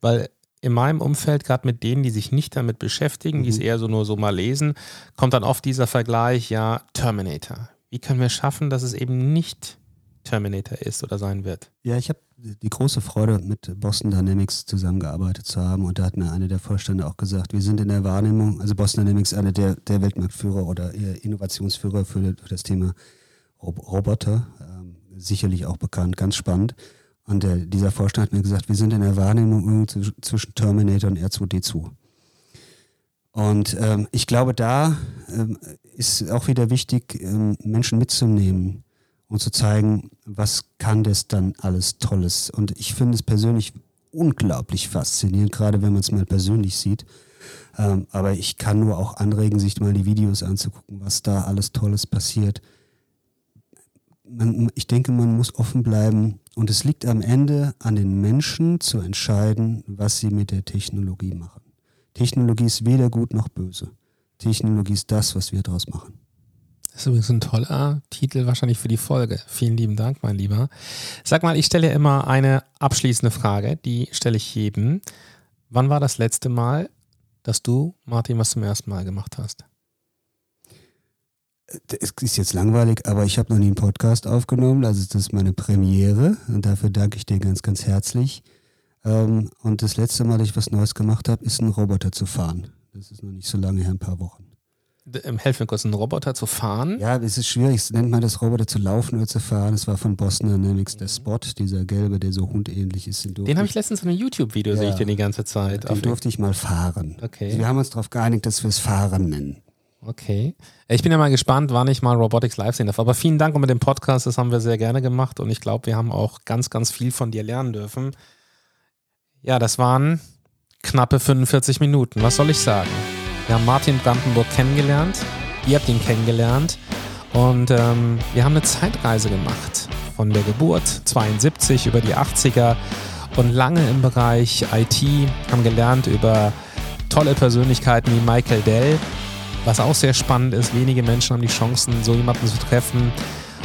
Weil in meinem Umfeld, gerade mit denen, die sich nicht damit beschäftigen, mhm. die es mhm. eher so nur so mal lesen, kommt dann oft dieser Vergleich, ja, Terminator. Wie können wir schaffen, dass es eben nicht Terminator ist oder sein wird? Ja, ich habe die große Freude, mit Boston Dynamics zusammengearbeitet zu haben. Und da hat mir eine der Vorstände auch gesagt, wir sind in der Wahrnehmung, also Boston Dynamics ist einer der, der Weltmarktführer oder Innovationsführer für, für das Thema Roboter, ähm, sicherlich auch bekannt, ganz spannend. Und der, dieser Vorstand hat mir gesagt, wir sind in der Wahrnehmung zwischen Terminator und R2D2. Und ähm, ich glaube, da ähm, ist auch wieder wichtig, ähm, Menschen mitzunehmen und zu zeigen, was kann das dann alles Tolles. Und ich finde es persönlich unglaublich faszinierend, gerade wenn man es mal persönlich sieht. Ähm, aber ich kann nur auch anregen, sich mal die Videos anzugucken, was da alles Tolles passiert man, ich denke, man muss offen bleiben und es liegt am Ende an den Menschen zu entscheiden, was sie mit der Technologie machen. Technologie ist weder gut noch böse. Technologie ist das, was wir daraus machen. Das ist übrigens ein toller Titel wahrscheinlich für die Folge. Vielen lieben Dank, mein Lieber. Sag mal, ich stelle immer eine abschließende Frage, die stelle ich jedem. Wann war das letzte Mal, dass du, Martin, was zum ersten Mal gemacht hast? Es ist jetzt langweilig, aber ich habe noch nie einen Podcast aufgenommen. Also das ist meine Premiere und dafür danke ich dir ganz, ganz herzlich. Ähm, und das letzte Mal, dass ich was Neues gemacht habe, ist einen Roboter zu fahren. Das ist noch nicht so lange her, ein paar Wochen. Ähm, helf mir kurz, einen Roboter zu fahren? Ja, es ist schwierig. Es nennt man das Roboter zu laufen oder zu fahren. Es war von Boston Dynamics, der Spot, dieser gelbe, der so hundähnlich ist. Den, den habe ich letztens in einem YouTube-Video, ja, sehe ich den die ganze Zeit. Den durfte ich mal fahren. Okay. Also wir haben uns darauf geeinigt, dass wir es Fahren nennen. Okay. Ich bin ja mal gespannt, wann ich mal Robotics live sehen darf. Aber vielen Dank mit dem Podcast, das haben wir sehr gerne gemacht und ich glaube, wir haben auch ganz, ganz viel von dir lernen dürfen. Ja, das waren knappe 45 Minuten. Was soll ich sagen? Wir haben Martin Brandenburg kennengelernt. Ihr habt ihn kennengelernt. Und ähm, wir haben eine Zeitreise gemacht. Von der Geburt 72 über die 80er und lange im Bereich IT, haben gelernt über tolle Persönlichkeiten wie Michael Dell, was auch sehr spannend ist. Wenige Menschen haben die Chancen, so jemanden zu treffen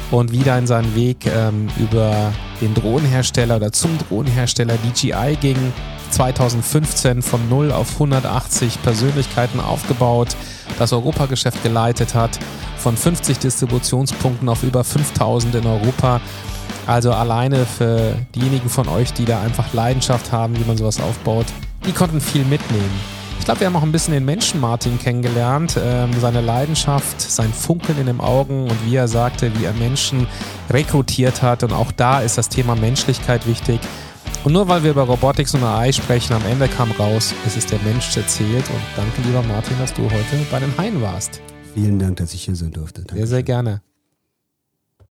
und wieder in seinen Weg ähm, über den Drohnenhersteller oder zum Drohnenhersteller DJI ging. 2015 von 0 auf 180 Persönlichkeiten aufgebaut, das Europageschäft geleitet hat, von 50 Distributionspunkten auf über 5000 in Europa. Also alleine für diejenigen von euch, die da einfach Leidenschaft haben, wie man sowas aufbaut, die konnten viel mitnehmen. Ich glaube, wir haben auch ein bisschen den Menschen Martin kennengelernt, ähm, seine Leidenschaft, sein Funkeln in den Augen und wie er sagte, wie er Menschen rekrutiert hat. Und auch da ist das Thema Menschlichkeit wichtig. Und nur weil wir über Robotics und AI sprechen, am Ende kam raus, es ist der Mensch, der zählt. Und danke, lieber Martin, dass du heute bei den Haien warst. Vielen Dank, dass ich hier sein durfte. Dankeschön. Sehr, sehr gerne.